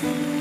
see.